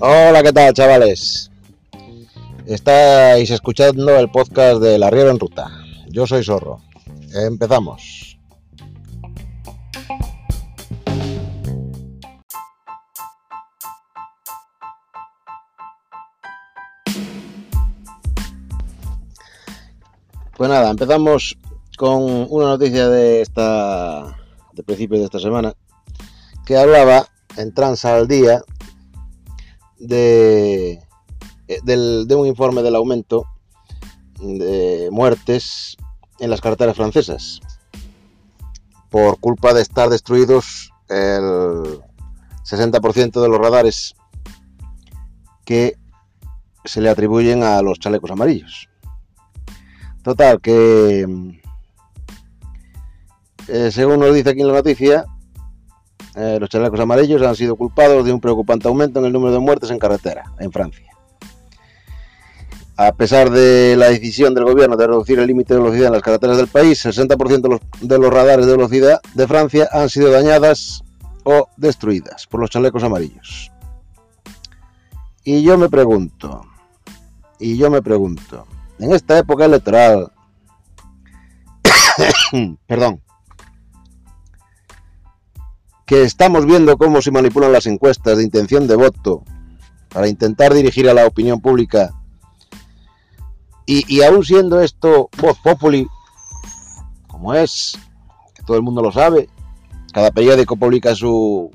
Hola, ¿qué tal, chavales? Estáis escuchando el podcast de La Riera en Ruta. Yo soy Zorro. Empezamos. Pues nada, empezamos con una noticia de esta de principio de esta semana que hablaba en Transa día de, de un informe del aumento de muertes en las carreteras francesas por culpa de estar destruidos el 60% de los radares que se le atribuyen a los chalecos amarillos. Total, que eh, según nos dice aquí en la noticia, eh, los chalecos amarillos han sido culpados de un preocupante aumento en el número de muertes en carretera en Francia. A pesar de la decisión del gobierno de reducir el límite de velocidad en las carreteras del país, el 60% de los, de los radares de velocidad de Francia han sido dañadas o destruidas por los chalecos amarillos. Y yo me pregunto, y yo me pregunto, en esta época electoral, perdón, que estamos viendo cómo se manipulan las encuestas de intención de voto para intentar dirigir a la opinión pública, y, aún siendo esto voz populi, como es, que todo el mundo lo sabe, cada periódico publica su,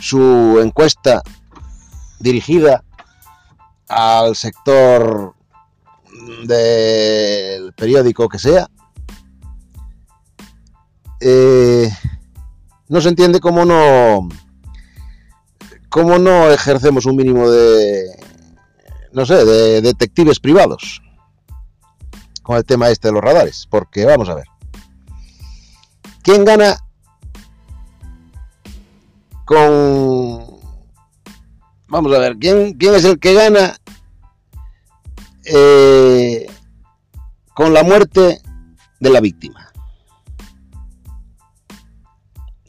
su encuesta dirigida al sector del periódico que sea, eh, no se entiende cómo no, cómo no ejercemos un mínimo de, no sé, de detectives privados con el tema este de los radares, porque vamos a ver, ¿quién gana con, vamos a ver, quién, quién es el que gana eh, con la muerte de la víctima.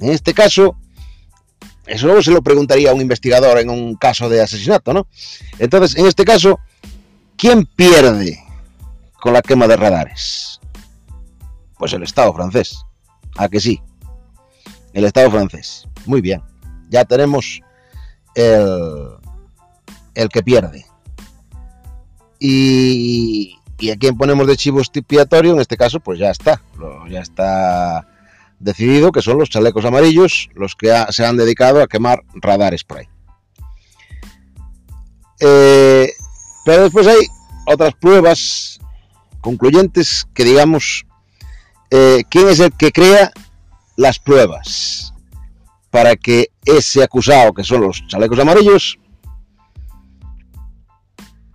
En este caso, eso se lo preguntaría a un investigador en un caso de asesinato, ¿no? Entonces, en este caso, ¿quién pierde con la quema de radares? Pues el Estado francés. ¿A que sí? El Estado francés. Muy bien. Ya tenemos el, el que pierde. Y, y a quién ponemos de chivo expiatorio, en este caso, pues ya está. Ya está decidido que son los chalecos amarillos los que se han dedicado a quemar radares por ahí. Eh, pero después hay otras pruebas concluyentes que digamos, eh, ¿quién es el que crea las pruebas para que ese acusado, que son los chalecos amarillos,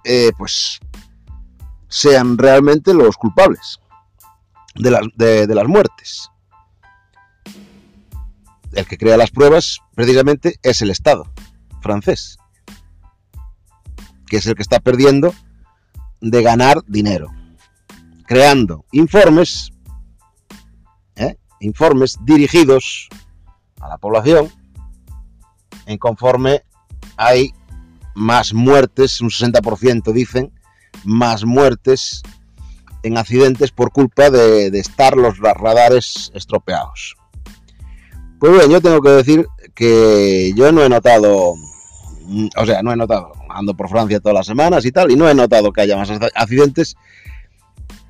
eh, pues sean realmente los culpables de de las muertes? El que crea las pruebas precisamente es el Estado francés, que es el que está perdiendo de ganar dinero, creando informes, ¿eh? informes dirigidos a la población, en conforme hay más muertes, un 60% dicen, más muertes en accidentes por culpa de, de estar los radares estropeados. Pues bien, yo tengo que decir que yo no he notado, o sea, no he notado, ando por Francia todas las semanas y tal, y no he notado que haya más accidentes,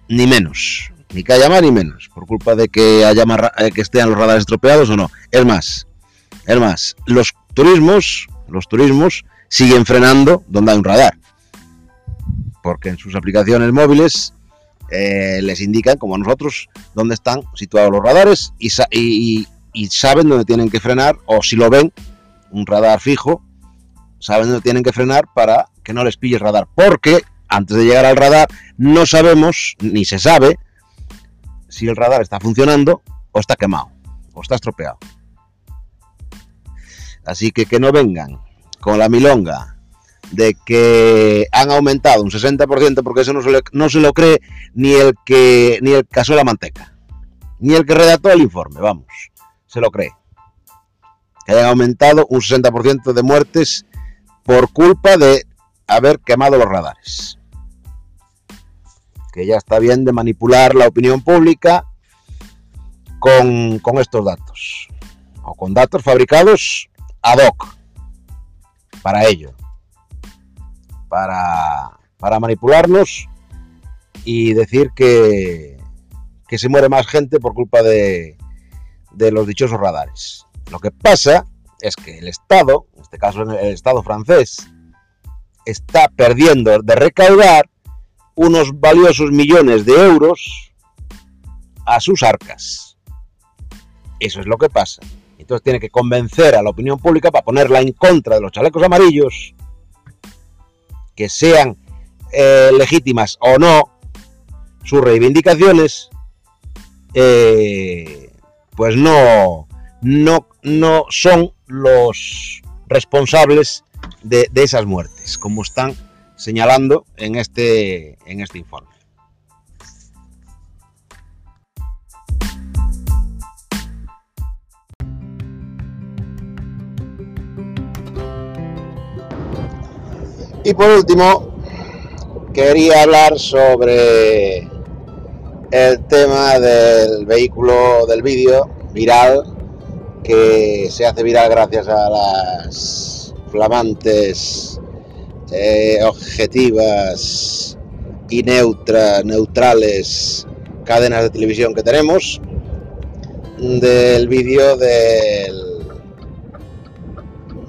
ni menos, ni que haya más ni menos, por culpa de que haya más, eh, que estén los radares estropeados o no. Es más, es más, los turismos, los turismos siguen frenando donde hay un radar, porque en sus aplicaciones móviles eh, les indican, como a nosotros, dónde están situados los radares y, y, y saben dónde tienen que frenar, o si lo ven, un radar fijo, saben dónde tienen que frenar para que no les pille el radar. Porque antes de llegar al radar no sabemos, ni se sabe, si el radar está funcionando o está quemado, o está estropeado. Así que que no vengan con la milonga de que han aumentado un 60% porque eso no se, le, no se lo cree ni el que ni el caso de la manteca, ni el que redactó el informe, vamos se lo cree. Que hayan aumentado un 60% de muertes por culpa de haber quemado los radares. Que ya está bien de manipular la opinión pública con, con estos datos. O con datos fabricados ad hoc para ello. Para, para manipularnos y decir que, que se muere más gente por culpa de, de los dichosos radares. Lo que pasa es que el Estado, en este caso el Estado francés, está perdiendo de recaudar unos valiosos millones de euros a sus arcas. Eso es lo que pasa. Entonces tiene que convencer a la opinión pública para ponerla en contra de los chalecos amarillos, que sean eh, legítimas o no sus reivindicaciones, eh, pues no, no, no son los responsables de, esas muertes, como están señalando en este, en este informe. Y por último, quería hablar sobre el tema del vehículo del vídeo viral que se hace viral gracias a las flamantes, eh, objetivas y neutra, neutrales cadenas de televisión que tenemos del vídeo del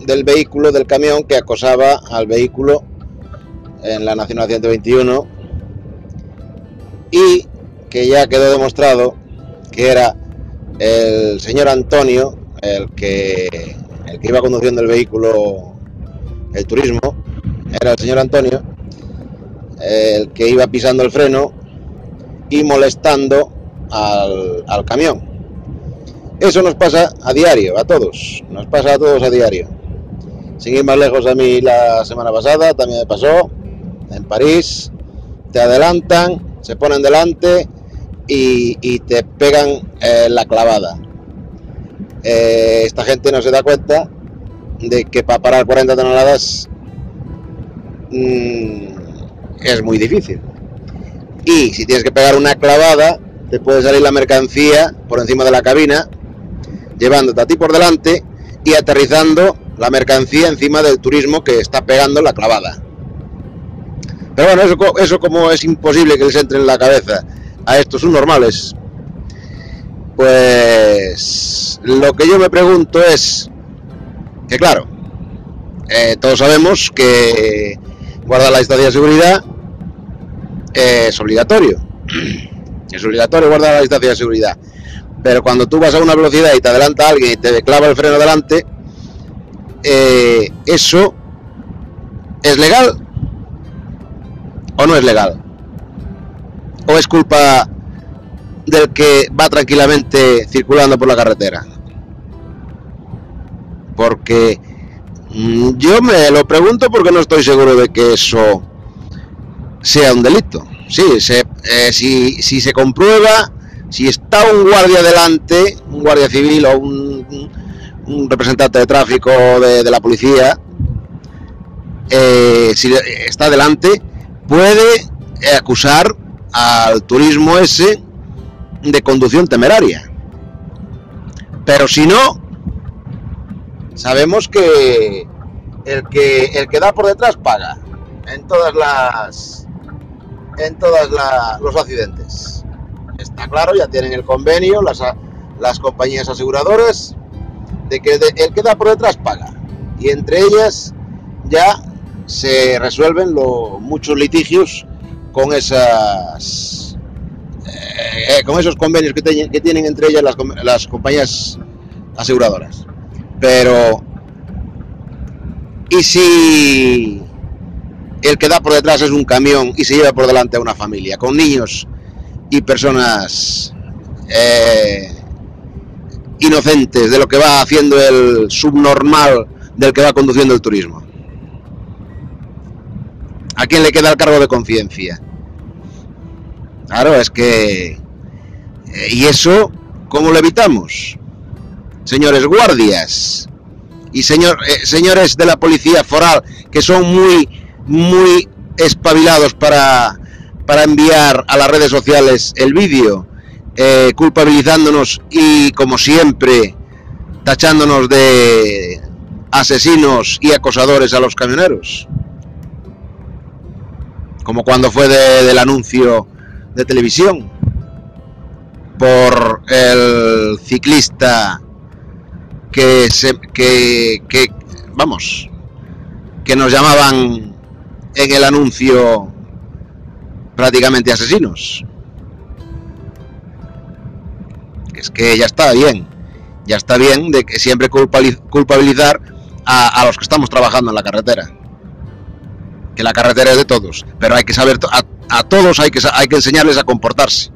del vehículo del camión que acosaba al vehículo en la Nacional 121 y que ya quedó demostrado que era el señor Antonio el que, el que iba conduciendo el vehículo, el turismo, era el señor Antonio, el que iba pisando el freno y molestando al, al camión. Eso nos pasa a diario, a todos, nos pasa a todos a diario. Sin ir más lejos a mí la semana pasada, también me pasó, en París, te adelantan, se ponen delante y, te pegan eh, la clavada. Eh, esta gente no se da cuenta de que para parar 40 toneladas mmm, es muy difícil. Y si tienes que pegar una clavada, te puede salir la mercancía por encima de la cabina, llevándote a ti por delante y aterrizando la mercancía encima del turismo que está pegando la clavada. Pero bueno, eso, eso como es imposible que les entre en la cabeza a estos subnormales, pues lo que yo me pregunto es que claro, eh, todos sabemos que guardar la distancia de seguridad es obligatorio. Es obligatorio guardar la distancia de seguridad. Pero cuando tú vas a una velocidad y te adelanta alguien y te clava el freno delante, eh, eso es legal o no es legal? ¿O es culpa del que va tranquilamente circulando por la carretera? Porque mm, yo me lo pregunto porque no estoy seguro de que eso sea un delito. Sí, se, eh, si, si, se comprueba, si está un guardia delante, un guardia civil o un, representante de tráfico de, de la policía, eh, si está delante, puede acusar al turismo ese de conducción temeraria. Pero si no, sabemos que el que el que da por detrás paga en todas las en todas los accidentes. Está claro, ya tienen el convenio las, las compañías aseguradoras de que el que da por detrás paga. Y entre ellas ya se resuelven lo, muchos litigios con esas eh, con esos convenios que, tienen entre ellas las, las compañías aseguradoras. Pero ¿y si el que da por detrás es un camión y se lleva por delante a una familia con niños y personas eh, inocentes de lo que va haciendo el subnormal del que va conduciendo el turismo. ¿A quién le queda el cargo de conciencia? Claro, es que... Eh, ¿Y eso cómo lo evitamos? señores guardias y señor, eh, señores de la policía foral que son muy, muy espabilados para, para enviar a las redes sociales el vídeo, eh, culpabilizándonos y como siempre tachándonos de asesinos y acosadores a los camioneros. Como cuando fue del anuncio de televisión por el ciclista que, se, que, vamos, que nos llamaban en el anuncio prácticamente asesinos. Es que ya está bien, ya está bien de que siempre culpabilizar a los que estamos trabajando en la carretera. Que la carretera es de todos, pero hay que saber, a, todos hay que, hay que enseñarles a comportarse.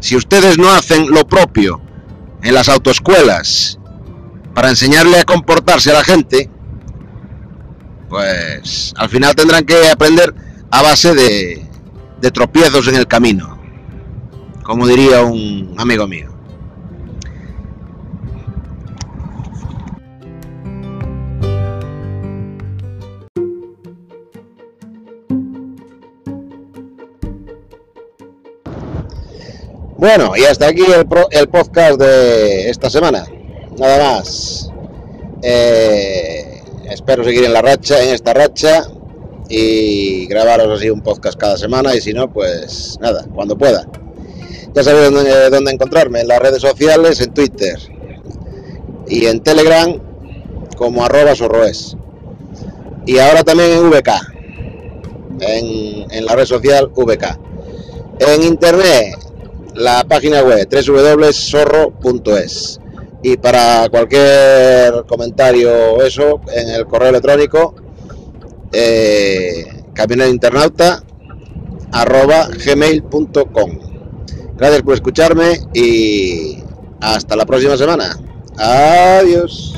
Si ustedes no hacen lo propio en las autoescuelas para enseñarle a comportarse a la gente, pues al final tendrán que aprender a base de tropiezos en el camino, como diría un amigo mío. Bueno, y hasta aquí el, pro, el podcast de esta semana. Nada más. Eh, espero seguir en la racha, en esta racha, y grabaros así un podcast cada semana. Y si no, pues nada, cuando pueda. Ya sabéis dónde, dónde encontrarme, en las redes sociales, en Twitter y en Telegram como arroba sorroes. Y ahora también en VK, en, en la red social VK. En internet la página web www.zorro.es y para cualquier comentario o eso en el correo electrónico eh, arroba gmail.com gracias por escucharme y hasta la próxima semana. Adiós